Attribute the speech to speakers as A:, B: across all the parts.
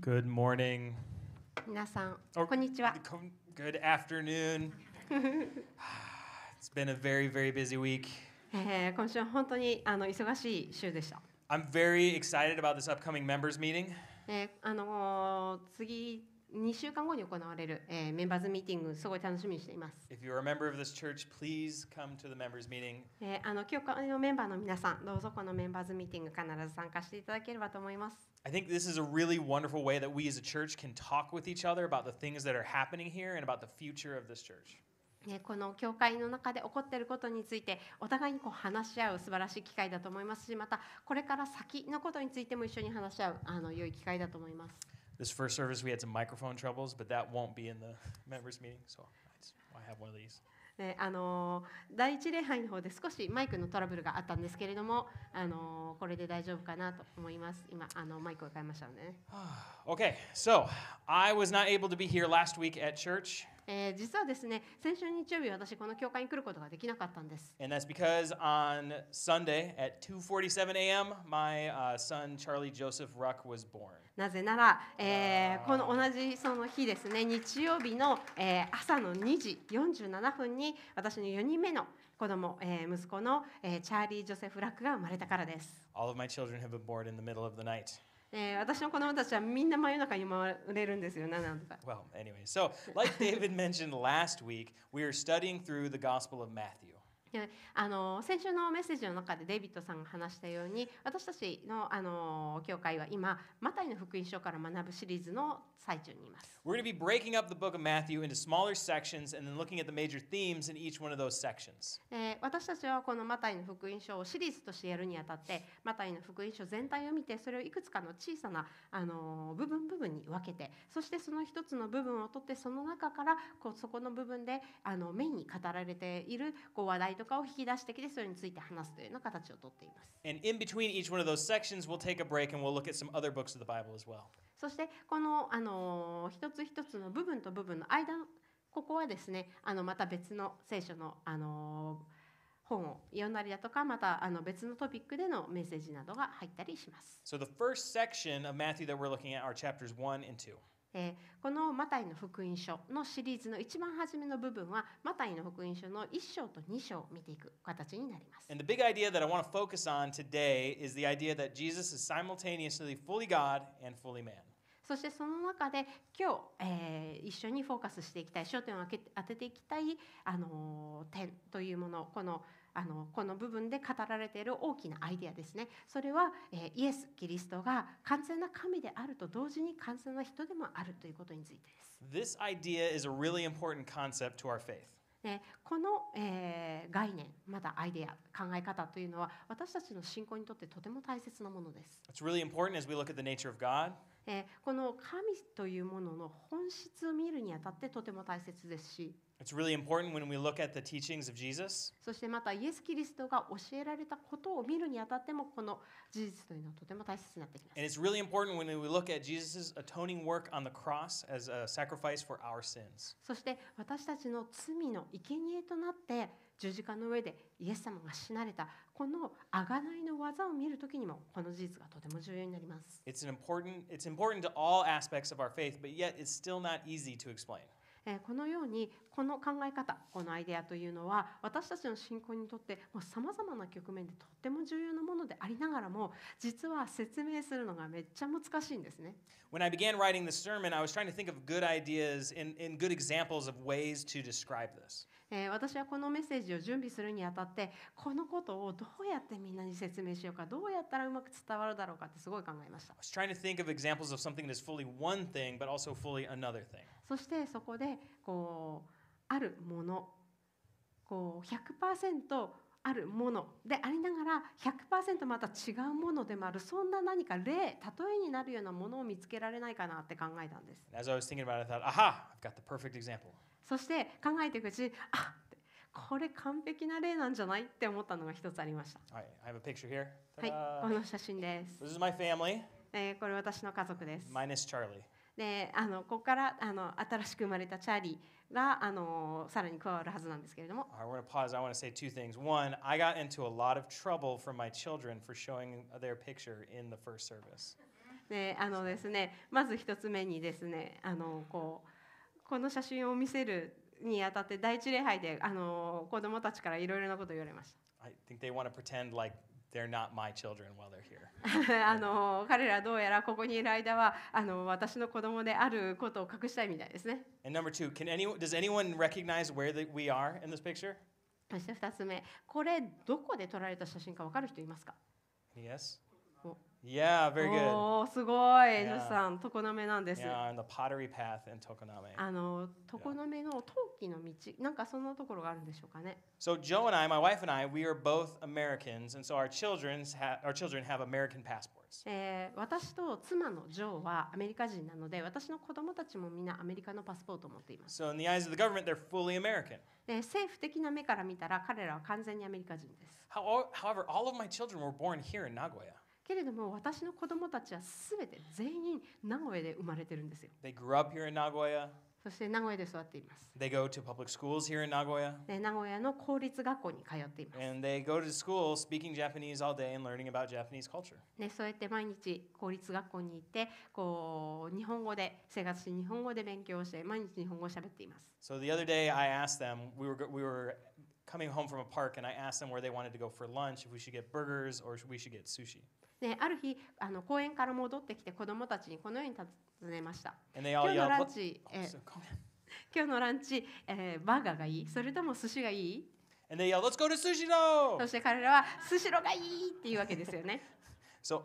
A: Good morning.
B: 皆さん、
A: Or- oh,
B: こんにちは。
A: Com- Good afternoon. it's been a very, very busy week. I'm very excited about this upcoming members meeting.
B: えーあの次2週間後に行われる、えー、メンバーズミーティング、すごい楽しみにしています。
A: Church,
B: え、あの今日のメンバーの皆さん、どうぞこのメンバーズミーティング、必ず参加していただければと思います。
A: I think this is a really wonderful way that we as a church can talk with each other about the things that are happening here and about the
B: この教会の中で起こってることについてお互いにこう話し合う素晴らしい機会だと思いますしまたこれから先のことについても一緒に話し合うあの良い機会だと思います。
A: This first service, we had some microphone troubles, but that won't be in the members meeting, so I just- I have one of these.
B: ねあのー第一礼拝の方で少しマイクのトラブルがあったんですけれども、あのーこれで大丈夫かなと思います。今あのマイクを変えましたのでね。
A: Okay, so I was not able to be here last week at church,
B: えー実はですね、先週日曜日私この教会に来ることができなかったんです。
A: and that's because on Sunday at 2:47 a.m., my uh, son Charlie Joseph Ruck was born.
B: なぜなら、えーこの同じその日ですね、日曜日の、えー朝の2時47分に私の4人目の子供、えー息子の、えーチャーリー・ジョセフ・ラックが生まれたからです。
A: All of my children have been born in the middle of the night.
B: えー私の子供たちはみんな真夜中に生まれるんですよね、なんとか。
A: Well, anyway, so like David mentioned last week, we are studying through the Gospel of Matthew.
B: であの先週のメッセージの中でデイビッドさんが話したように私たちのあの教会は今マタイの福音書から学ぶシリーズの最中にいます。
A: We're going to be breaking up the book of Matthew into smaller sections and then looking at the major themes in each one of those sections.
B: えー私たちはこのマタイの福音書をシリーズとしてやるにあたってマタイの福音書全体を見てそれをいくつかの小さなあの部分部分に分けてそしてその一つの部分を取ってその中からこうそこの部分であのメインに語られているこう話題とかを引き出してきてそれについて話すというような形をとっています。
A: And in between each one of those sections, we'll take a break and we'll look at some other books of the Bible as well.
B: そしてこの、あのー一つ一つの部分と部分の間のここはですねあのまた別の聖書の、あのー本を読んだりだとかまたあの別のトピックでのメッセージなどが入ったりします。
A: So, the first section of Matthew that we're looking at are chapters 1 and 2.
B: えーこのマタイの福音書のシリーズの一番初めの部分はマタイの福音書の1章と2章を見ていく形になります。
A: And the big idea that I want to focus on today is the idea that Jesus is simultaneously fully God and fully man.
B: そしてその中で今日、えー一緒にフォーカスしていきたい焦点を当て当てていきたい、あのー点というものこのあのこの部分で語られている大きなアイデアですねそれは、えーイエス・キリストが完全な神であると同時に完全な人でもあるということについてです。
A: This idea is a really important concept to our faith.
B: でこの、えー概念またアイデア考え方というのは私たちの信仰にとってとても大切なものです。
A: It's really important as we look at the nature of God
B: えーこの神というものの本質を見るにあたってとても大切ですし
A: It's really important when we look at the teachings of Jesus.
B: そしてまたイエス・キリストが教えられたことを見るにあたってもこの事実というのはとても大切になってきます
A: And。it's really important when we look at Jesus' atoning work on the cross as a sacrifice for our sins.
B: そして私たちの罪の生贄となって十字架の上でイエス様が死なれたこの贖いの技を見るときにもこの事実がとても重要になります。
A: It's an important it's important to all aspects of our faith, but yet it's still not easy to explain.
B: このようにこの考え方このアイデアというのは私たちの信仰にとってさまざまな局面でとっても重要なものでありながらも実は説明するのがめっちゃ難しいんですね。
A: When I began writing this sermon, I was trying to think of good ideas and, and good examples of ways to describe this.
B: 私はこのメッセージを準備するにあたってこのことをどうやってみんなに説明しようかどうやったらうまく伝わるだろうかってすごい考えました。そしてそこでこうあるものこう100%あるものでありながら100%また違うものでもあるそんな何か例例えになるようなものを見つけられないかなって考えたんです
A: And as I was thinking about it, I thought, aha, I've got the perfect example.
B: そして考えていくうちにあこれ完璧な例なんじゃない?って思ったのが一つありました
A: All right, I have a picture here.
B: はい.この写真です。
A: This is my family,
B: えーこれ私の家族です。
A: minus Charlie.
B: で、あのここからあの新しく生まれたチャーリーがあのさらに加わるはずなんですけれども、
A: we're going to pause. I want to say two things. One, I got into a lot of trouble from my children for showing their picture in the first service.
B: であのですねまず一つ目にですねあのこうこの写真を見せるにあたって第一礼拝であの子供たちからいろいろなことを言われました
A: I think they want to pretend like they're not my children while they're here.
B: あの彼らどうやらここにいる間はあの私の子供であることを隠したいみたいですね
A: And number two, can anyone does anyone recognize where the, we are in this picture?
B: そして2つ目これどこで撮られた写真か分かる人いますか
A: Yes.
B: Oh.
A: Yeah, very good.
B: おーすごい.ジョシさん、常滑なんです。
A: Yeah, on the pottery path in Tokoname.
B: あの常滑の陶器の道、なんかそんなところがあるんでしょうかね。
A: So Joe and I, my wife and I, we are both Americans, and so our children's ha- our children have American passports.
B: えー私と妻のジョーはアメリカ人なので、私の子供たちもみんなアメリカのパスポートを持っています。
A: So in the eyes of the government, they're fully American.
B: で政府的な目から見たら彼らは完全にアメリカ人です。
A: How, however, all of my children were born here in Nagoya.
B: けれども私の子供たちはすべて全員名古屋で生まれてるんですよ。
A: They grew up here in Nagoya.
B: そして名古屋で育っています。
A: They go to public schools here in Nagoya.
B: で名古屋の公立学校に通っています。
A: And they go to school speaking Japanese all day and learning about Japanese culture.
B: ね、そうやって毎日公立学校に行ってこう日本語で生活し日本語で勉強して毎日日本語を喋っています。
A: So the other day, I asked them, we were, we were coming home from a park, and I asked them where they wanted to go for lunch, if we should get burgers or we should get sushi.
B: ね、ある日あの公園から戻ってきて子供たちにこのように尋ねました。今日のランチ、え、え、バーガーがいい？それとも寿司がいい？そして彼らは寿司がいいっていうわけですよね。
A: so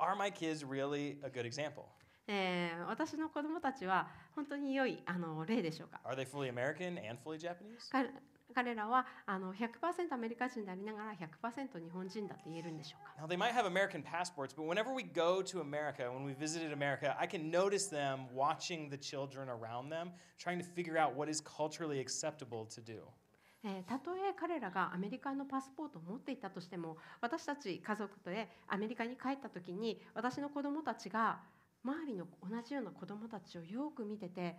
B: え、私の子供たちは本当に良いあの例でしょう,か？彼彼らはあの100%アメリカ人でありながら100%日本人だと言えるんでしょうか。
A: Now, they might have American passports, but whenever we go to America, when we visited America, I can notice them watching the children around them, trying to figure out what is culturally acceptable to do.
B: えーたとえ彼らがアメリカのパスポートを持っていたとしても私たち家族でアメリカに帰った時に私の子供たちが周りの同じような子供たちをよく見てて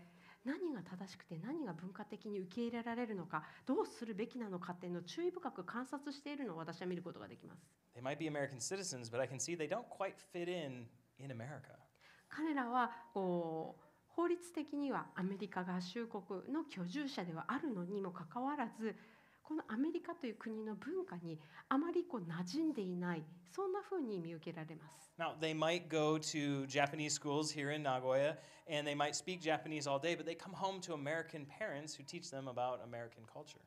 B: 何が正しくて何が文化的に受け入れられるのかどうするべきなのかっていうのを注意深く観察しているのを私は見ることができます。
A: They might be American citizens, but I can see they don't quite fit in in America.
B: 彼らはこう法律的にはアメリカ合衆国の居住者ではあるのにもかかわらずこのアメリカという国の文化にあまりこう馴染んでいないそんな風に見受けられます。
A: Now, they might go to Japanese schools here in Nagoya, and they might speak Japanese all day, but they come home to American parents who teach them about American culture.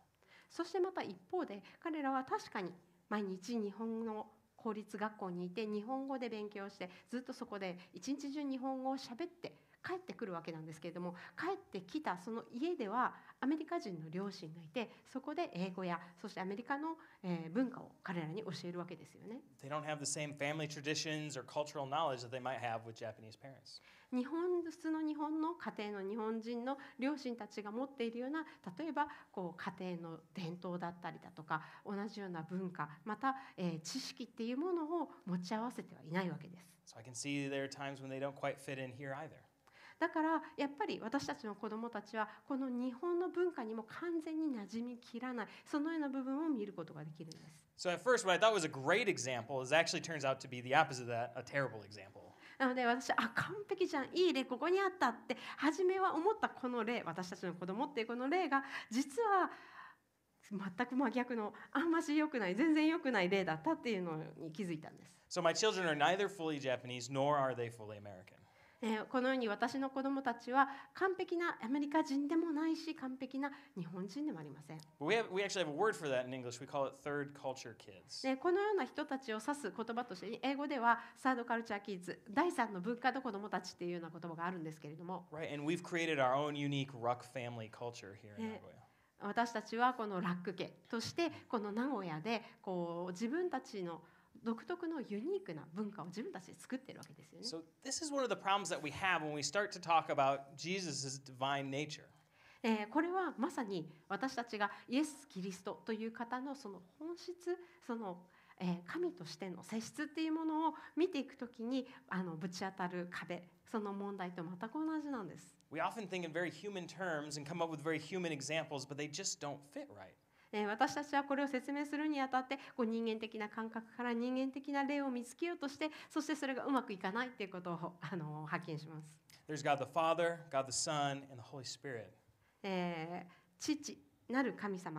B: そしてまた一方で彼らは確かに毎日日本の公立学校にいて日本語で勉強してずっとそこで一日中日本語を喋って帰ってくるわけなんですけれども帰ってきたその家ではアメリカ人の両親がいてそこで英語やそしてアメリカの、えー文化を彼らに教えるわけですよね。
A: They don't have the same family traditions or cultural knowledge that they might have with Japanese parents.
B: 日本普通の日本の家庭の日本人の両親たちが持っているような例えばこう家庭の伝統だったりだとか同じような文化また、えー知識っていうものを持ち合わせてはいないわけです。
A: So I can see there are times when they don't quite fit in here either.
B: だからやっぱり私たちの子どもたちはこの日本の文化にも完全に馴染みきらないそのような部分を見ることができるんです。
A: So at first, what I thought was a great example is actually turns out to be the opposite of that, a terrible example.
B: なので私あ完璧じゃんいい例ここにあったって初めは思ったこの例私たちの子供っていうこの例が実は全く真逆のあんまし良くない全然良くない例だったっていうのに気づいたんです。
A: So my children are neither fully Japanese nor are they fully American.
B: えーこのように私の子供たちは完璧なアメリカ人でもないし完璧な日本人でもありません。
A: We, have, we actually have a word for that in English. We call it third culture kids.
B: でこのような人たちを指す言葉として英語ではサードカルチャーキッズ第三の文化の子供たちっていうような言葉があるんですけれども
A: Right, and we've created our own unique Ruck family culture here in. Nagoya.
B: 私たちはこのラック家としてこの名古屋でこう自分たちの独特のユニークな文化を自分たちで作ってるわけですよね。
A: So this is one of the problems that we have when we start to talk about Jesus' divine nature.
B: えーこれはまさに私たちがイエス・キリストという方のその本質その、えー神としての性質っていうものを見ていくときにあのぶち当たる壁その問題と全く同じなんです。
A: We often think in very human terms and come up with very human examples, but they just don't fit right.
B: えー私たちはこれを説明するにあたってこう人間的な感覚から人間的な例を見つけようとしてそしてそれがうまくいかないっていうことを、あの発見します。
A: There's God the Father, God the Son, and the Holy Spirit.
B: えー父なる神様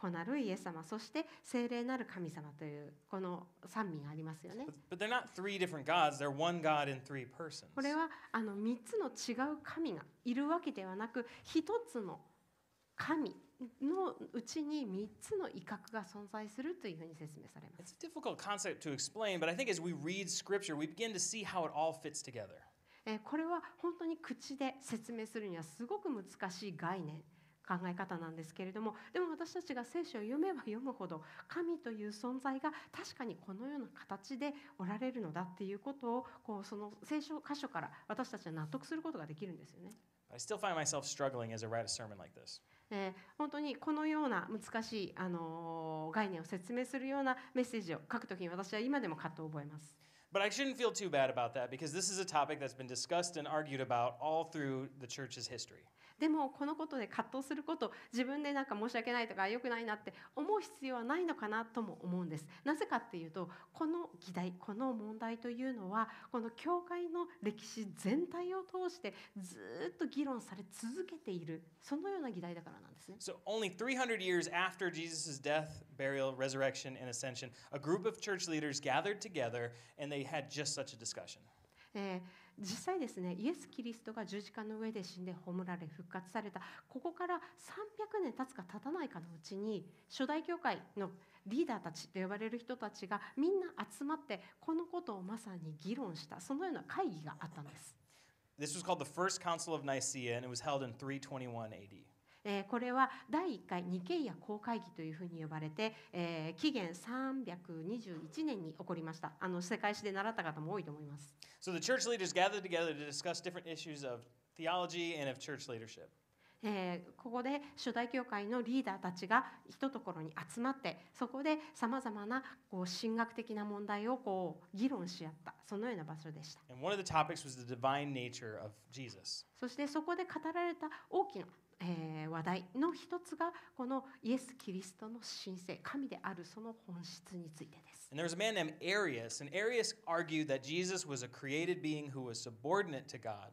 B: 子なるイエス様そして聖霊なる神様というこの三位がありますよね。
A: But, but they're not three different gods, they're one God in three persons.
B: これはあの3つの違う神がいるわけではなく一つの神のうちに3つの威嚇が存在するというふうに説明されます。
A: It's a difficult concept to explain, but I think as we read Scripture, we begin to see how it all fits together.
B: えーこれは本当に口で説明するにはすごく難しい概念考え方なんですけれどもでも私たちが聖書を読めば読むほど神という存在が確かにこのような形でおられるのだっていうことをこうその聖書箇所から私たちは納得することができるんですよね。
A: I still find myself struggling as I write a sermon like this.
B: えー本当にこのような難しい、あのー概念を説明するようなメッセージを書くときに私は今でも葛藤を覚えます。
A: But I shouldn't feel too bad about that because this is a topic that's been discussed and argued about all through the church's history.
B: でもこのことで葛藤すること自分でなんか申し訳ないとか良くないなって思う必要はないのかなとも思うんですなぜかっていうとこの議題この問題というのはこの教会の歴史全体を通してずーっと議論され続けているそのような議題だからなんですね
A: So, only 300 years after Jesus' death, burial, resurrection, and ascension, a group of church leaders gathered together and they had just such a discussion.
B: えー実際ですねイエス・キリストが十字架の上で死んで葬られ復活されたここから300年経つか経たないかのうちに初代教会のリーダーたちと呼ばれる人たちがみんな集まってこのことをまさに議論したそのような会議があったんです。
A: This was called the First Council of Nicaea and it was held in 321 AD.
B: えー、これは第1回ニケや公会議というふうに呼ばれて、えー、紀元321年に起こりましたあの世界史で習った方も多いと思います。
A: So the church leaders gathered together to discuss different issues of theology and of church leadership.
B: えー、ここで初代教会のリーダーたちが一ところに集まってそこでさまざまなこう神学的な問題をこう議論し合ったそのような場所でした。そしてそこで語られた大きなえー話題の一つがこのイエス・キリストの神聖神であるその本質についてです
A: And there was a man named Arius, and Arius argued that Jesus was a created being who was subordinate to God.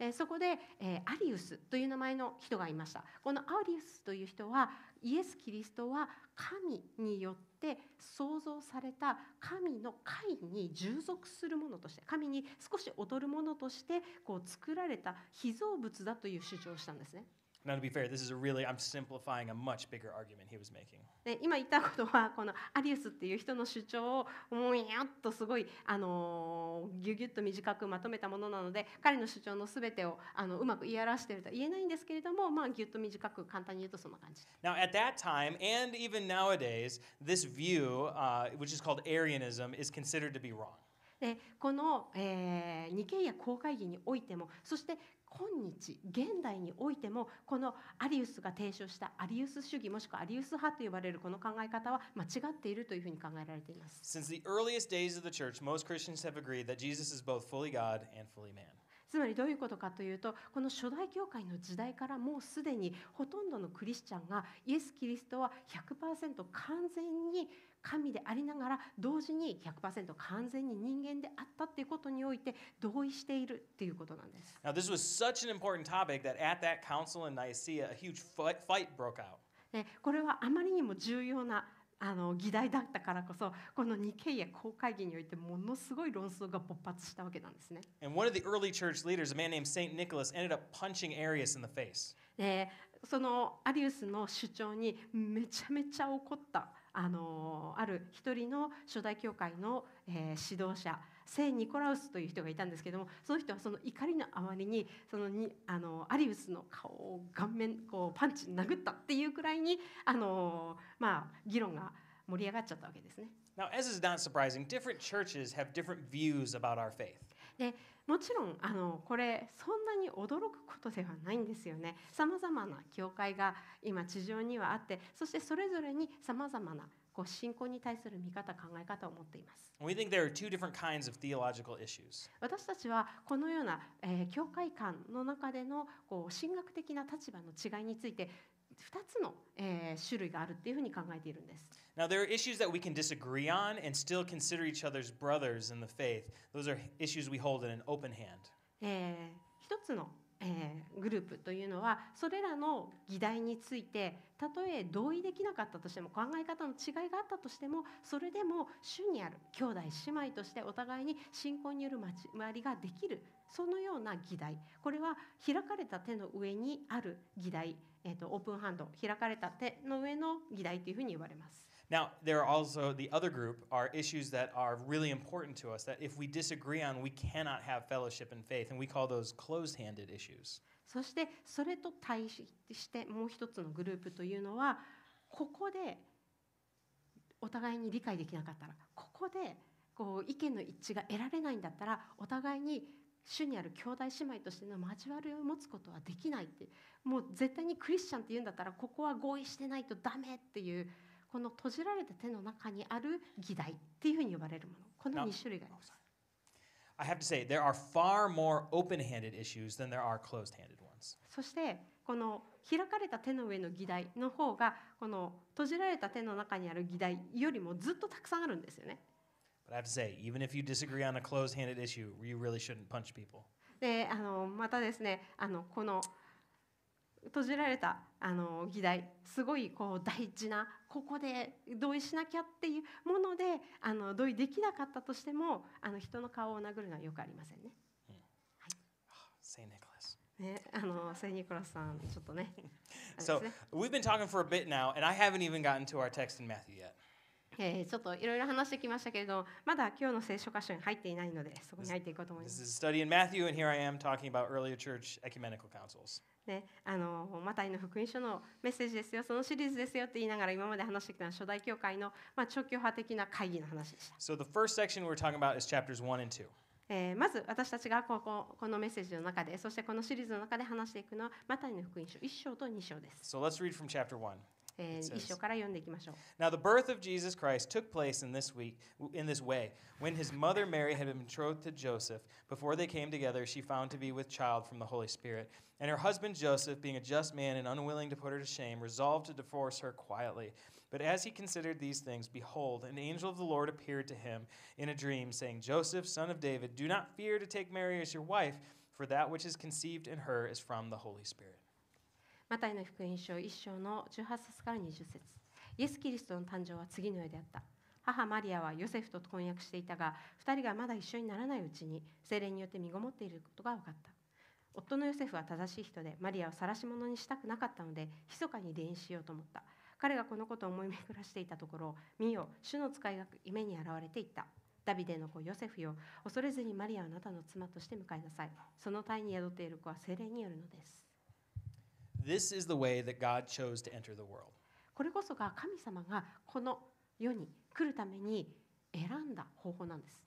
B: えーそこで、えーアリウスという名前の人がいましたこのアリウスという人はイエス・キリストは神によって創造された神の会に従属するものとして神に少し劣るものとしてこう作られた被造物だという主張をしたんですね。
A: Now, to be fair, this is a really, I'm simplifying a much bigger argument he was making.
B: で今言ったことはこのアリウスっていう人の主張をもうやっとすごい、あのーギュギュッと短くまとめたものなので彼の主張の全てをあのうまく言い表しているとは言えないんですけれども、まあ、ギュッと短く簡単に言うとそんな感じ。
A: Now, at that time, and even nowadays, this view, uh, which is called Arianism, is considered to be wrong.
B: でこの、えーニケイア公会議においてもそして今日現代においてもこのアリウスが提唱したアリウス主義もしくはアリウス派と呼ばれるこの考え方は間違っているというふうに考えられています。
A: Since the earliest days of the church, most Christians have agreed that Jesus is both fully God and fully man.
B: つまりどういうことかというとこの初代教会の時代からもうすでにほとんどのクリスチャンがイエス・キリストは100%完全に神でありながら同時に100%完全に人間であったっていうことにおいて同意しているっていうことなんです。
A: Now, this was such an important topic that at that council in Nicaea, a huge fight, broke out.
B: でこれはあまりにも重要なあの議題だったからこそこのニケイア公会議においてものすごい論争が勃発したわけなんですね。
A: And one of the early church leaders, a man named St. Nicholas, ended up punching Arius in the face.
B: でそのアリウスの主張にめちゃめちゃ怒ったあのある一人の初代教会の、えー指導者聖ニコラウスという人がいたんですけどもその人はその怒りのあまりにそのにあのアリウスの顔を顔面こうパンチ殴ったっていうくらいにあの、まあ、議論が盛り上がっちゃったわけですね。
A: Now, as is not surprising, different churches have different views about our faith.
B: でもちろんあのこれそんなに驚くことではないんですよね。さまざまな教会が今地上にはあってそしてそれぞれにさまざまなこう信仰に対する見方考え方を持っています。
A: We think there are two different kinds of theological issues.
B: 私たちはこのような、えー教会間の中でのこう神学的な立場の違いについてつの、えー種類があるっていうふうに考えているんです。
A: Now, there are issues that we can disagree on and still consider each other's brothers in the faith. Those are issues we hold in an open hand.
B: えー一つの、えーグループというのはそれらの議題についてたとえ同意できなかったとしても考え方の違いがあったとしてもそれでも主にある兄弟姉妹としてお互いに信仰による交わりができるそのような議題これは開かれた手の上にある議題、えー、とオープンハンド開かれた手の上の議題というふうに言われます。
A: Now, there are also the other group are issues that are really important to us that if we disagree on, we cannot have fellowship and faith, and we call those closed handed issues.
B: そしてそれと対ししてもう一つのグループというのはここでお互いに理解できなかったらここでこう意見の一致が得られないんだったらお互いに主にある兄弟姉妹としての交わりを持つことはできないってもう絶対にクリスチャンって言うんだったらここは合意してないとダメっていうこの閉じられた手の中にある議題っていうふうに呼ばれるものこの
A: な
B: 2種類があります。
A: I have to say, there are far more open handed issues than there are closed handed ones.
B: そしてこの開かれた手の上の議題の方がこの閉じられた手の中にある議題よりもずっとたくさんあるんですよね。
A: But I have to say, even if you disagree on a closed handed issue, you really shouldn't punch people.
B: であのまたですねあのこの閉じられたあの議題すごいこう大事なここで同意しなきゃっていうものであの同意できなかったとしてもあの人の顔を殴るのはよくありませんね。
A: St. Nicholas.
B: ねあのセイニコラスさんちょっとね。
A: So
B: ね
A: we've been talking for a bit now, and I haven't even gotten to our text in Matthew yet.
B: えーちょっといろいろ話してきましたけれどまだ今日の聖書箇所に入っていないのでそこに入っていこうと思いま
A: This
B: す。
A: is a study in Matthew, and here I am talking about earlier church ecumenical councils.
B: ね、あのマタイの福音書のメッセージですよそのシリーズですよって言いながら今まで話してきた初代教会の、まあ、長距派的な会議の話でした、
A: So the first section we're talking about is chapters 1 and 2.
B: えーまず私たちがこここのメッセージの中でそしてこのシリーズの中で話していくのはマタイの福音書1章と2章です、
A: So let's read from chapter 1.
B: え
A: it says-
B: 1章から読んでいきましょう
A: Now the birth of Jesus Christ took place in this week in this way. When his mother Mary had been betrothed to Joseph, before they came together, she found to be with child from the Holy Spirit. And her husband Joseph, being a just man and unwilling to put her to shame, resolved to divorce her quietly. But as he considered these things, behold, an angel of the Lord appeared to him in a dream, saying, Joseph, son of David, do not fear to take Mary as your wife, for that which is conceived in her is from the Holy Spirit.
B: マタイの福音書1章の18節から20節。イエス・キリストの誕生は次のようであった。母マリアはヨセフと婚約していたが2人がまだ一緒にならないうちに精霊によって身ごもっていることが分かった。夫のヨセフは正しい人でマリアを晒し者にしたくなかったので密かに離縁しようと思った。彼がこのことを思い巡らしていたところ見よ主の使いが夢に現れていった。ダビデの子ヨセフよ恐れずにマリアをあなたの妻として迎えなさい。その体に宿っている子は精霊によるのです。
A: This is the way that God chose to enter the world.
B: これこそが神様がこの世に来るために選んだ方法なんです。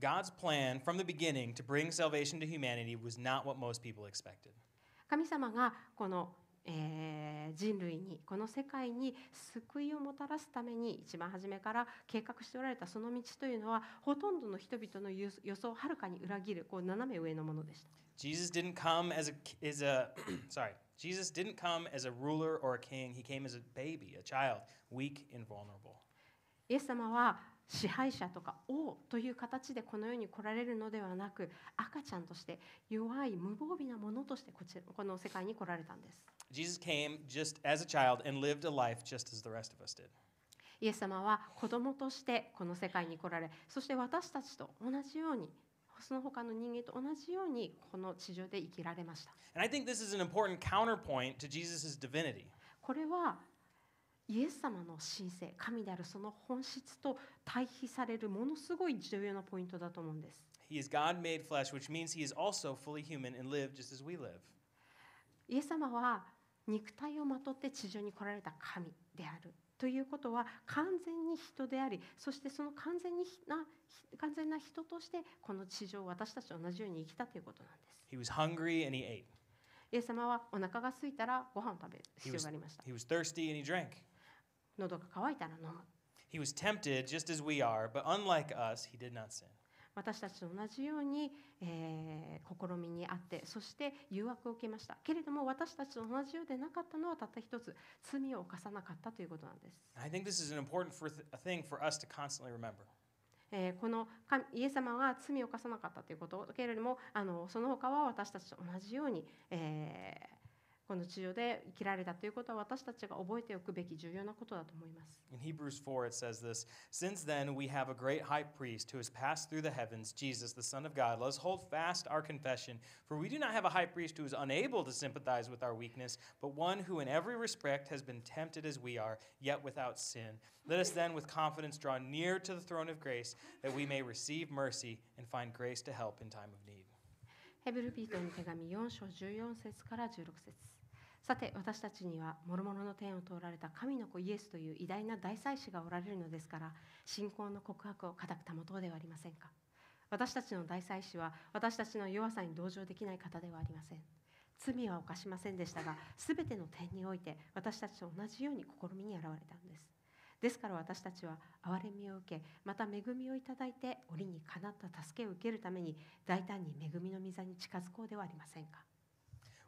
A: God's plan from the beginning to bring salvation to humanity was not what most people expected.
B: 神様がこの、 えー人類にこの世界に救いをもたらすために一番初めから計画しておられたその道というのはほとんどの人々の予予想をはるかに裏切るこう斜め上のものでした。
A: Jesus didn't come as a is a sorry. Jesus didn't come as a ruler or a king. He came as a baby, a child, weak and vulnerable.
B: イエス様は支配者とか王という形でこの世に来られるのではなく赤ちゃんとして弱い無防備なものとしてこちらこの世界に来られたんです。
A: Jesus came just as a child and lived a life just as the rest of us did.
B: イエス様は子供としてこの世界に来られそして私たちと同じようにその他の人間と同じようにこの地上で生きられました
A: And I think this is an important counterpoint to Jesus' divinity.
B: これはイエス様の神性神であるその本質と対比されるものすごい重要なポイントだと思うんです
A: He is God made flesh, which means he is also fully human and lived just as we live.
B: イエス様は肉体をまとって地上に来られた神であるということは完全に人でありそしてその完全にな完全な人としてこの地上を私たちと同じように生きたということなんです
A: He was hungry and he ate.
B: イエス様はお腹が空いたらご飯を食べる
A: He
B: 必要
A: was,
B: がありました。
A: he was thirsty and he drank.
B: 喉が渇いたら飲む。
A: He was tempted just as we are, but unlike us, he did not sin.
B: 私たちと同じように、えー試みにあってそして誘惑を受けましたけれども私たちと同じようでなかったのはたった一つ罪を犯さなかったということなんです。
A: I think this is an important for th- thing for us to constantly remember.
B: えーこの神イエス様が罪を犯さなかったということけれどもあのその他は私たちと同じように、えーこの地上で生きられたということは私たちが覚えておくべき重要なことだと思います。
A: In Hebrews 4, it says this Since then, we have a great high priest who has passed through the heavens, Jesus, the Son of God. Let us hold fast our confession, for we do not have a high priest who is unable to sympathize with our weakness, but one who in every respect has been tempted as we are, yet without sin. Let us then with confidence draw near to the throne of grace, that we may receive mercy and find grace to help in time of need.
B: ヘブルビートの手紙4章14節から16節 さて私たちには諸々の天を通られた神の子イエスという偉大な大祭司がおられるのですから信仰の告白を固く保とうではありませんか。私たちの大祭司は私たちの弱さに同情できない方ではありません。罪は犯しませんでしたが全ての点において私たちと同じように試みに現れたんです。ですから私たちは憐れみを受けまた恵みをいただいて折にかなった助けを受けるために大胆に恵みの御座に近づこうではありませんか。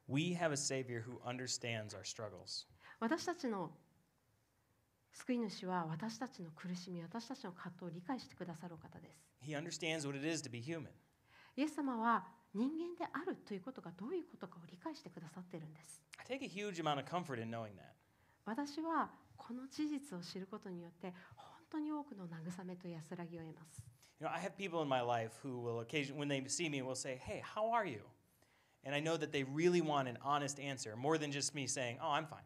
A: We have a Savior who understands our struggles.
B: 私たちの救い主は私たちの苦しみ私たちの葛藤を理解してくださるお方です
A: He understands what it is to be human.
B: イエス様は人間であるということがどういうことかを理解してくださっているんです
A: I take a huge amount of comfort in knowing that.
B: 私はこの事実を知ることによって本当に多くの慰めと安らぎを得ます
A: You know, I have people in my life who will occasionally, when they see me, will say, Hey, how are you? And I know that they really want an honest answer, more than just me saying, Oh, I'm fine.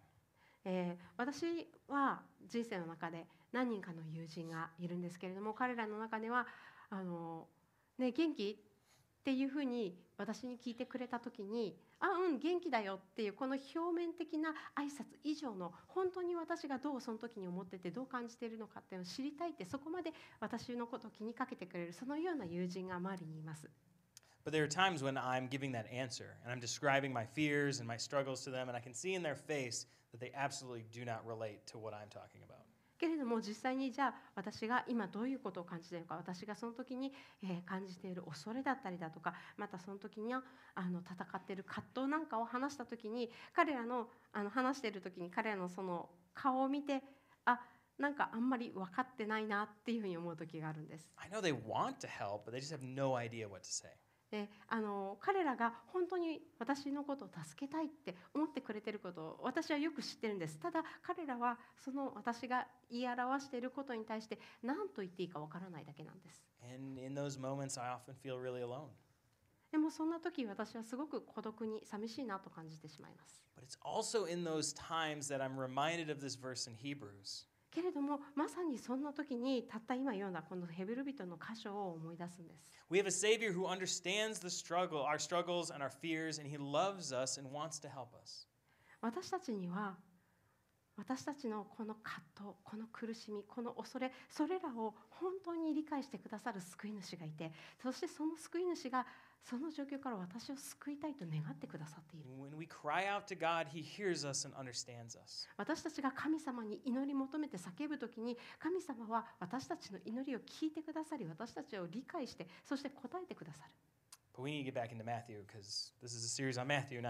B: えー私は人生の中で何人かの友人がいるんですけれども彼らの中ではあの、ね、元気っていうふうに私に聞いてくれた時に「あうん元気だよ」っていうこの表面的な挨拶以上の本当に私がどうその時に思っててどう感じているのかっていうのを知りたいってそこまで私のことを気にかけてくれるそのような友人が周りにいます。
A: But there are times when I'm giving that answer and I'm describing my fears and my struggles to them, and I can see in their face that they absolutely do not relate to what I'm talking about.
B: けれども実際にじゃあ私が今どういうことを感じているのか私がその時に、えー感じている恐れだったりだとかまたその時にはあの戦っている葛藤なんかを話した時に彼らのあの話している時に彼らのその顔を見てあなんかあんまり分かってないなっていうふうに思う時があるんです。
A: I know they want to help, but they just have no idea what to say.
B: であの彼らが本当に私のことを助けたいって思ってくれてることを私はよく知ってるんです。ただ彼らはその私が言い表していることに対して何と言っていいかわからないだけなんです。
A: And in those moments, I often feel really alone.
B: でもそんな時私はすごく孤独に寂しいなと感じてしまいます。
A: But it's also in those times that I'm reminded of this verse in Hebrews
B: けれどもまさにそんな時にたった今読んだこのヘブル人の箇所を思い出すんです
A: We have a Savior who understands the struggle, our struggles and our fears, and He loves us and wants to help us.
B: 私たちには私たちのこの葛藤この苦しみこの恐れそれらを本当に理解してくださる救い主がいてそしてその救い主がその状況から私を救いたいと願ってくださっている。私たちが神様に祈り求めて叫ぶときに、神様は私たちの祈りを聞いてくださり、私たちを理解して、そして答えてくださる。
A: Matthew,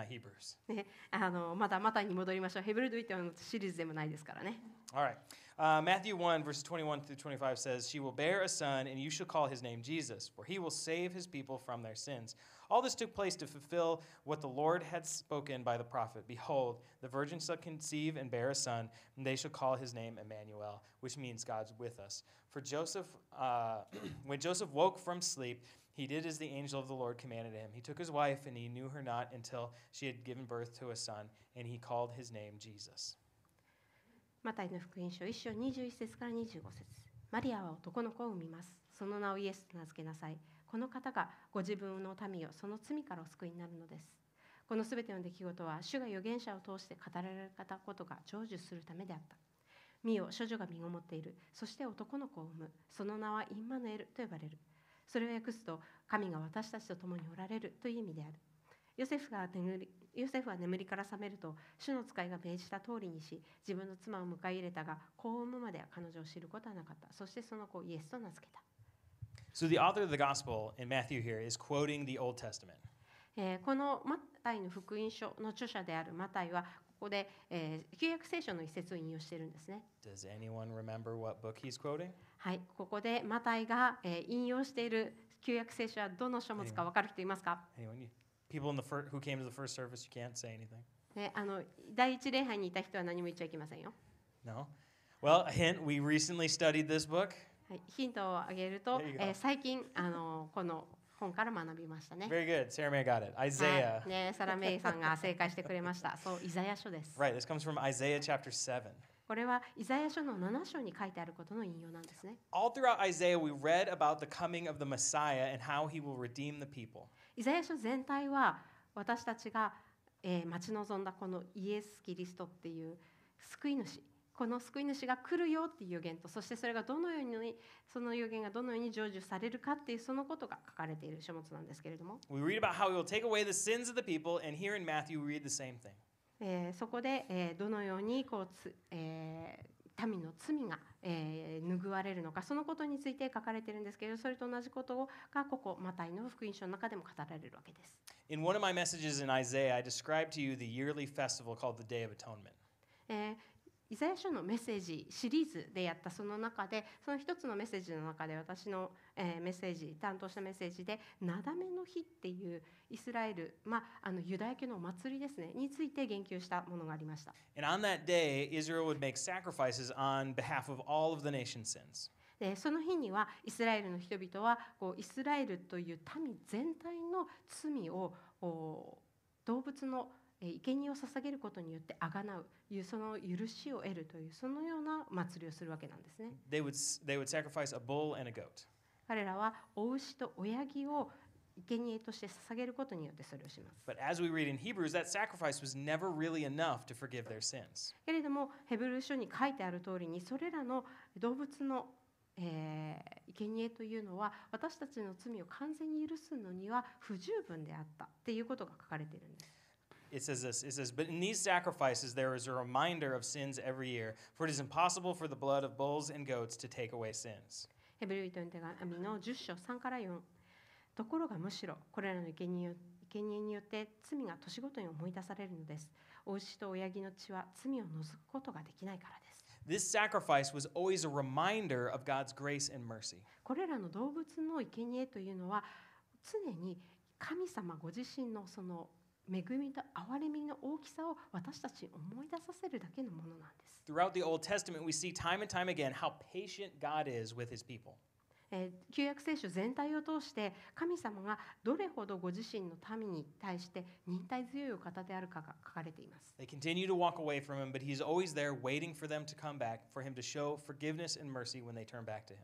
B: ね、あのまだまだに戻りましょう。ヘブルドイテオのシリーズでもないですからね。
A: Uh, Matthew 1, verses 21 through 25 says, She will bear a son, and you shall call his name Jesus, for he will save his people from their sins. All this took place to fulfill what the Lord had spoken by the prophet Behold, the virgin shall conceive and bear a son, and they shall call his name Emmanuel, which means God's with us. For Joseph, uh, when Joseph woke from sleep, he did as the angel of the Lord commanded him. He took his wife, and he knew her not until she had given birth to a son, and he called his name Jesus.
B: マタイの福音書1章21節から25節マリアは男の子を産みます。その名をイエスと名付けなさい。この方がご自分の民をその罪からお救いになるのです。このすべての出来事は主が預言者を通して語られたことが成就するためであった。見よ、処女が身ごもっている。そして男の子を産む。その名はインマヌエルと呼ばれる。それを訳すと、神が私たちと共におられるという意味である。ヨセフが眠りヨセフは眠りから覚めると主の使いが命じた通りにし自分の妻を迎え入れたが子を産むまでは彼女を知ることはなかったそしてその子をイエスと名付けた
A: So the author of the gospel in Matthew here is quoting the Old Testament.
B: えーこのマタイの福音書の著者であるマタイはここで、えー旧約聖書の一節を引用しているんですね。
A: Does anyone remember what book he's quoting?
B: はい、ここでマタイが、えー引用している旧約聖書はどの書物か分かる人いますか、
A: Anyone? You- People in the fir- who came to the first service, you can't say anything.
B: ね、あの第一礼拝にいた人は何も言っちゃいけませんよ。
A: No? Well, a hint we recently studied this book.
B: はい、ヒントをあげると
A: There you、go.
B: えー最近あのこの本から学びましたね。
A: Very good. Sarah May got it.
B: は
A: Isaiah.
B: い、ね、サラメイさんが正解してくれました。そう、イザヤ書です。
A: Right, this comes from Isaiah chapter 7.
B: これはイザヤ書の7章に書いてあることの引用なんですね。
A: All throughout Isaiah, we read about the coming of the Messiah and how he will redeem the people.
B: イザヤ書全体は私たちが、えー待ち望んだこのイエス・キリストっていう救い主この救い主が来るよっていう予言とそしてそれがどのようにその予言がどのように成就されるかっていうそのことが書かれている書物なんですけれども、
A: We read about how he will take away the sins of the people, and here in Matthew, we read the same thing.
B: えーそこで、えーどのようにこうつ、えー民の罪が、えー拭われるのかそのことについて書かれているんですけれどそれと同じことがここマタイの福音書の中でも語られるわけです。
A: In one of my messages in Isaiah, I described to you the yearly festival called the Day of Atonement.
B: えーイザヤ書のメッセージシリーズでやったその中でその一つのメッセージの中で私の、えーメッセージ担当したメッセージで「なだめの日」っていうイスラエル、まあ、あのユダヤ教のお祭りですねについて言及したものがありました。
A: And on that day, Israel would make sacrifices on behalf of all of the nation's sins.
B: でその日にはイスラエルの人々はこうイスラエルという民全体の罪を動物のえー生贄を捧げることによってあがなういうその許しを得るというそのような祭りをするわけなんですね。
A: They would, they would sacrifice a bull and a goat.
B: 彼らはお牛と親木を生贄として捧げることによってそれをします。
A: But as we read in Hebrews, that sacrifice was never really enough to forgive their sins.
B: けれどもヘブル書に書いてある通りにそれらの動物の、えー、生贄というのは私たちの罪を完全に許すのには不十分であったっていうことが書かれているんです。
A: It says this It says, But in these sacrifices there is a reminder of sins every year, for it is impossible for the blood of bulls and goats to take away sins.
B: ヘブル人の手紙の10章3から4ところがむしろこれらの生贄生贄によって罪が年ごとに思い出されるのです。お牛と親木の血は罪を除くことができないからです。
A: This sacrifice was always a reminder of God's grace and mercy.
B: これらの動物の生贄というのは常に神様ご自身のその恵みと憐れみの大きさを私たちに思い出させるだけのものなんです。
A: Throughout the Old Testament, we see time and time again how patient God is with his people.
B: えー旧約聖書全体を通して神様がどれほどご自身の民に対して忍耐強いお方であるかが書かれています。
A: They continue to walk away from him, but he's always there waiting for them to come back, for him to show forgiveness and mercy when they turn back to him.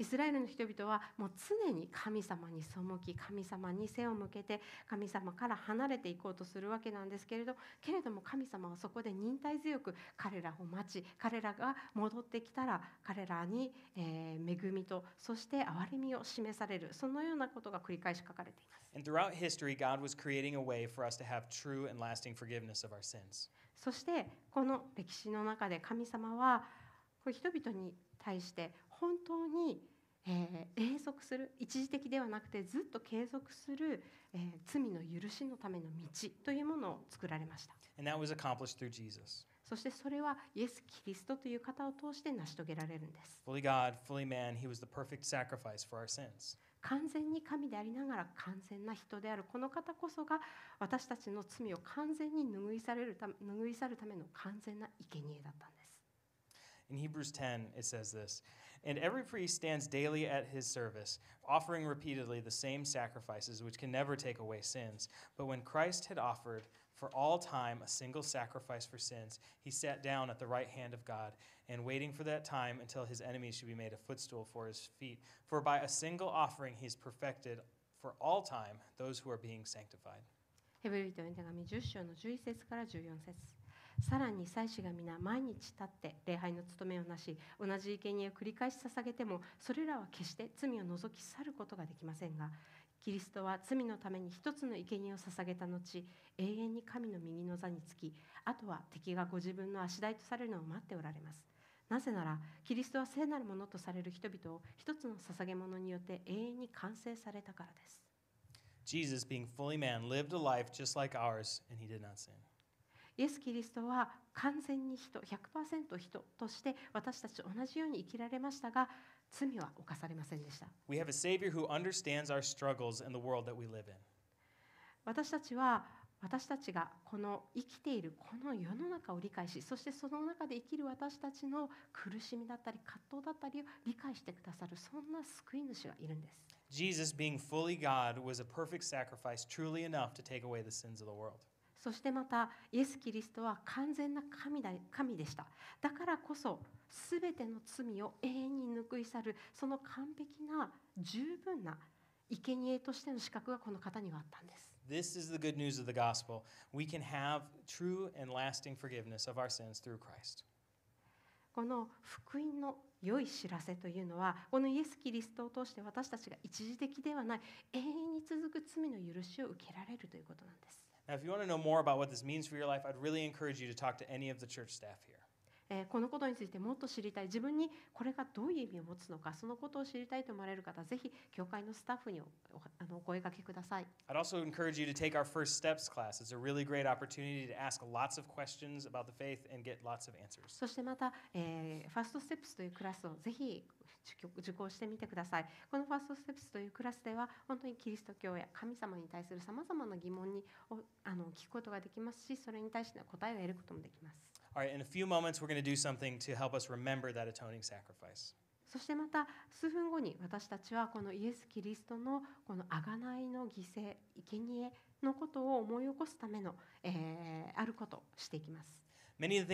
B: イスラエルの人々はもう常に神様に背き神様に背を向けて神様から離れていこうとするわけなんですけれどけれども神様はそこで忍耐強く彼らを待ち彼らが戻ってきたら彼らに、えー恵みとそして憐れみを示されるそのようなことが繰り返し書かれています。
A: And throughout history, God was creating a way for us to have true and lasting forgiveness of our sins.
B: そしてこの歴史の中で神様は人々に対して本当に、えー永続する一時的ではなくてずっと継続する、えー罪の許しのための道というものを作られました
A: And that was accomplished through Jesus.
B: そしてそれはイエス・キリストという方を通して成し遂げられるんです
A: Fully God, fully man, he was the perfect sacrifice for our sins.
B: 完全に神でありながら完全な人であるこの方こそが私たちの罪を完全に拭いされるた拭い去るための完全な生贄だったんです
A: In Hebrews 10, it says this And every priest stands daily at his service, offering repeatedly the same sacrifices which can never take away sins. But when Christ had offered for all time a single sacrifice for sins, he sat down at the right hand of God, and waiting for that time until his enemies should be made a footstool for his feet. For by a single offering he has perfected for all time those who are being sanctified.
B: ヘブル人への手紙10章の11節から14節 さらに祭司が皆毎日立って礼拝の務めをなし同じ生贄を繰り返し捧げてもそれらは決して罪を除き去ることができませんがキリストは罪のために一つの生贄を捧げた後永遠に神の右の座につきあとは敵がご自分の足台とされるのを待っておられますなぜならキリストは聖なるものとされる人々を一つの捧げ物によって永遠に完成されたからです
A: Jesus, being fully man, lived a life just like ours, and he did not sin.
B: イエス・キリストは完全に人100%人として私たちと同じように生きられましたが罪は犯されませんでした
A: We have a Savior who understands our struggles and the world that we live in.
B: 私たちは私たちがこの生きているこの世の中を理解しそしてその中で生きる私たちの苦しみだったり葛藤だったりを理解してくださるそんな救い主がいるんです
A: Jesus, being fully God, was a perfect sacrifice, truly enough to take away the sins of the world.
B: そしてまたイエス・キリストは完全な神だ神でしただからこそ全ての罪を永遠に報い去るその完璧な十分な生贄としての資格がこの方にはあったんです
A: This is the good news of the gospel. We can have true and lasting forgiveness of our sins through Christ.
B: この福音の良い知らせというのはこのイエス・キリストを通して私たちが一時的ではない永遠に続く罪の許しを受けられるということなんです。
A: Now, if you want to know more about what this means for your life, I'd really encourage you to talk to any of the church staff here.
B: えーこのことについてもっと知りたい自分にこれがどういう意味を持つのかそのことを知りたいと思われる方ぜひ教会のスタッフにおおあのお声掛けください。
A: I'd also encourage you to take our First Steps class. It's a really great opportunity to ask lots of questions about the faith and get lots of answers.
B: そしてまた、えーファーストステップスというクラスをぜひ 受講してみてください。このファーストステップスというクラスでは本当にキリスト教や神様に対するさまざまな疑問にをあの聞くことができますしそれに対しての答えを得ることもできます。そしてまた数分後に私たちはこのイエス・キリストのこの贖いの犠牲生贄のことを思い起こすための、えー、あることをしていきます。
A: Many.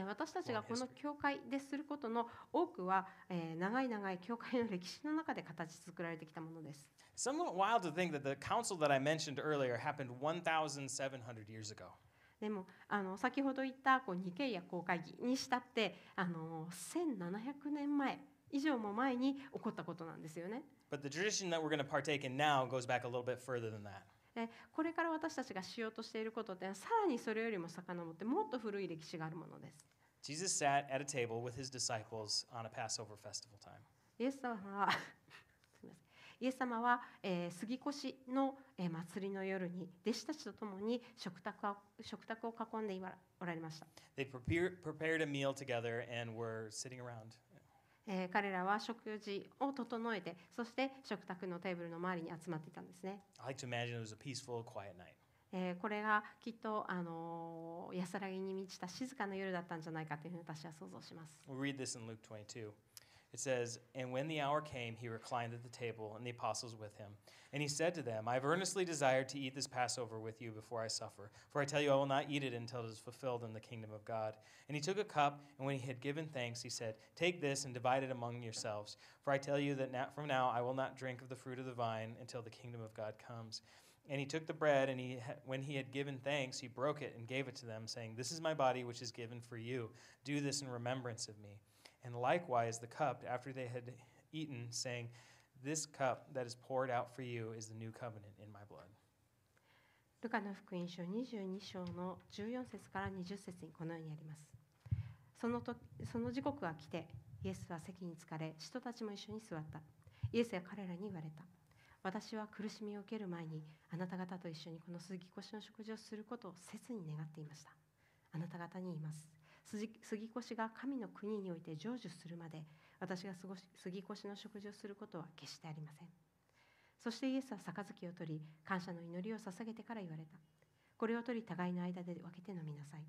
B: 私たちがこの教会ですることの多くは、え、長い長い教会の歴史の中で形作られてきたものです。でもあの先ほど言ったこう日経や公会にしたってあの1700年前以上も前に起こったことなんですよね。でこれから私たちがしようとしていることってさらにそれよりも遡ってもっと古い歴史があるものです。
A: Jesus sat at a table with his disciples on a Passover festival time.
B: イエス様はイエス様は、えー杉越の、えー祭りの夜に弟子たちと共に食卓を食卓を囲んでおられました、
A: They prepared a meal together and were sitting around.
B: えー彼らは食事を整えてそして食卓のテーブルの周りに集まっていたんですね、
A: I like to imagine it was a peaceful, quiet night.
B: えーこれがきっと、あのー安らぎに満ちた静かな夜だったんじゃないかというふうに私は想像します
A: We'll read this in Luke 22. It says, And when the hour came, he reclined at the table, and the apostles with him. And he said to them, I have earnestly desired to eat this Passover with you before I suffer. For I tell you, I will not eat it until it is fulfilled in the kingdom of God. And he took a cup, and when he had given thanks, he said, Take this and divide it among yourselves. For I tell you that now, from now I will not drink of the fruit of the vine until the kingdom of God comes. And he took the bread, and he, when he had given thanks, he broke it and gave it to them, saying, This is my body, which is given for you. Do this in remembrance of me. And likewise the cup after they had eaten, saying, This cup that is poured out for you is the new covenant in my blood.
B: ルカの福音書22章の14節から20節にこのようにあります。その時その時刻が来て、イエスは席に疲れ、人たちも一緒に座った。イエスは彼らに言われた。私は苦しみを受ける前に、あなた方と一緒にこの杉越しの食事をすることを切に願っていました。あなた方に言います。杉越が神の国において成就するまで、私が杉越の食事をすることは決してありません。そしてイエスは杯を取り、感謝の祈りを捧げてから言われた。これを取り、互いの間で分けて飲みなさい。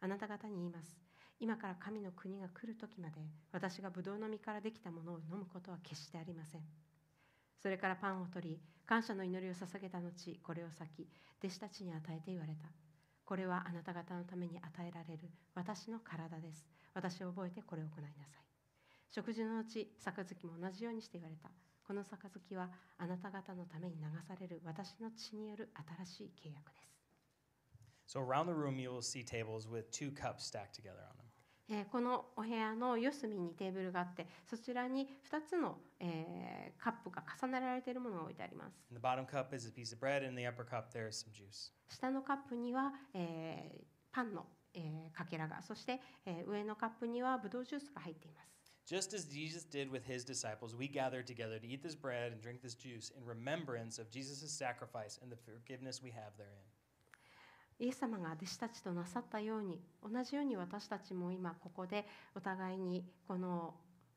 B: あなた方に言います。今から神の国が来る時まで、私がブドウの実からできたものを飲むことは決してありません。それからパンを取り、感謝の祈りを捧げた後、これを裂き、弟子たちに与えて言われた。これはあなた方のために与えられる私の体です。私を覚えてこれを行いなさい。食事のうち、杯も同じようにして言われた。この杯はあなた方のために流される私の血による新しい契約です。
A: So around the room, you will see tables with two cups stacked together on them.
B: えーこのお部屋の四隅にテーブルがあってそちらに2つの、えーカップが重ねられているものが置いてあります.下のカップには、えーパンの、えーかけらがそして、えー上のカップにはブドウジュースが入っています
A: Just as Jesus did with his disciples, we gather together to eat this bread and drink this juice in remembrance of Jesus' sacrifice and the forgiveness we have therein.
B: イエス様が弟子たちとなさったように同じように私たちも今ここでお互いにこの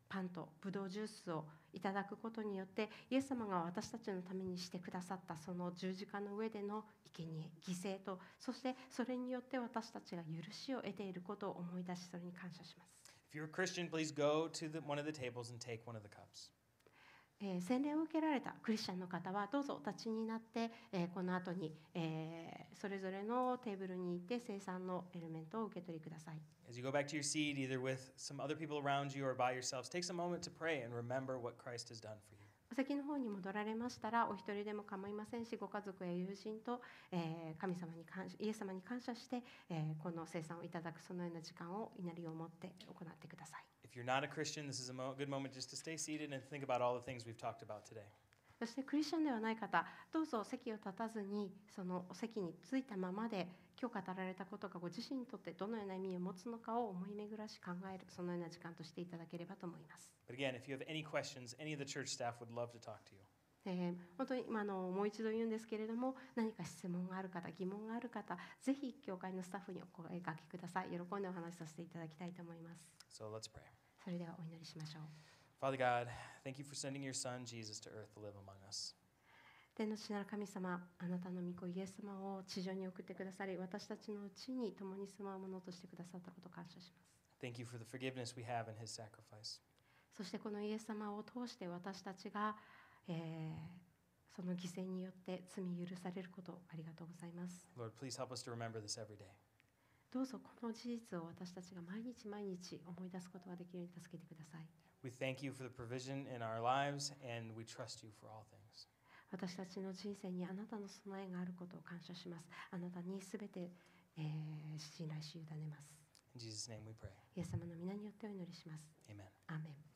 B: パンとブドウジュースをいただくことによってイエス様が私たちのためにしてくださったその十字架の上での生贄犠牲とそしてそれによって私たちが許しを得ていることを思い出しそれに感謝します。
A: If you're a Christian, please go to the, one of the tables and take one of the cups.
B: えー洗礼を受けられたクリスチャンの方はどうぞお立ちになって、えーこの後に、えーそれぞれのテーブルに行って生産のエレメントを受け取りください。
A: As you go back to your seat, either with some other people around you or by yourselves, take some moment to pray and remember what Christ has done for you.
B: お席の方に戻られましたらお一人でも構いませんしご家族や友人と、えー神様に感謝イエス様に感謝して、えーこの生産をいただくそのような時間を祈りを持って行ってください。
A: If you're not a Christian, this is a mo- good moment just to stay seated and think about all the things we've talked about today.
B: そしてクリスチャンではない方どうぞ席を立たずにその席についたままで今日語られたことがご自身にとってどのような意味を持つのかを思い巡らし考えるそのような時間としていただければと思います。
A: But again, if you have any questions, any of the church staff would love to talk to you.
B: えー本当に、まあ、あのもう一度言うんですけれども何か質問がある方疑問がある方ぜひ教会のスタッフにお声掛けください喜んでお話しさせていただきたいと思います
A: So let's pray.
B: それではお祈りしましょう
A: Father God, thank you for sending your son Jesus to earth to live among us.
B: 天の父なる神様あなたの御子イエス様を地上に送ってくださり私たちのうちに共に住まうものとしてくださったことを感謝します
A: Thank you for the forgiveness we have in his sacrifice.
B: そしてこのイエス様を通して私たちが、えーその犠牲によって罪許されることをありがとうございます
A: Lord, please help us to remember this every day.
B: どうぞこの事実を私たちが毎日毎日思い出すことができるように助けてください
A: We thank you for the provision in our lives, and we trust you for all things.
B: 私たちの人生にあなたの備えがあることを感謝しますあなたにすべて、えー信頼し委ねます
A: In Jesus' name we pray.
B: イエス様の皆によってお祈りします
A: Amen.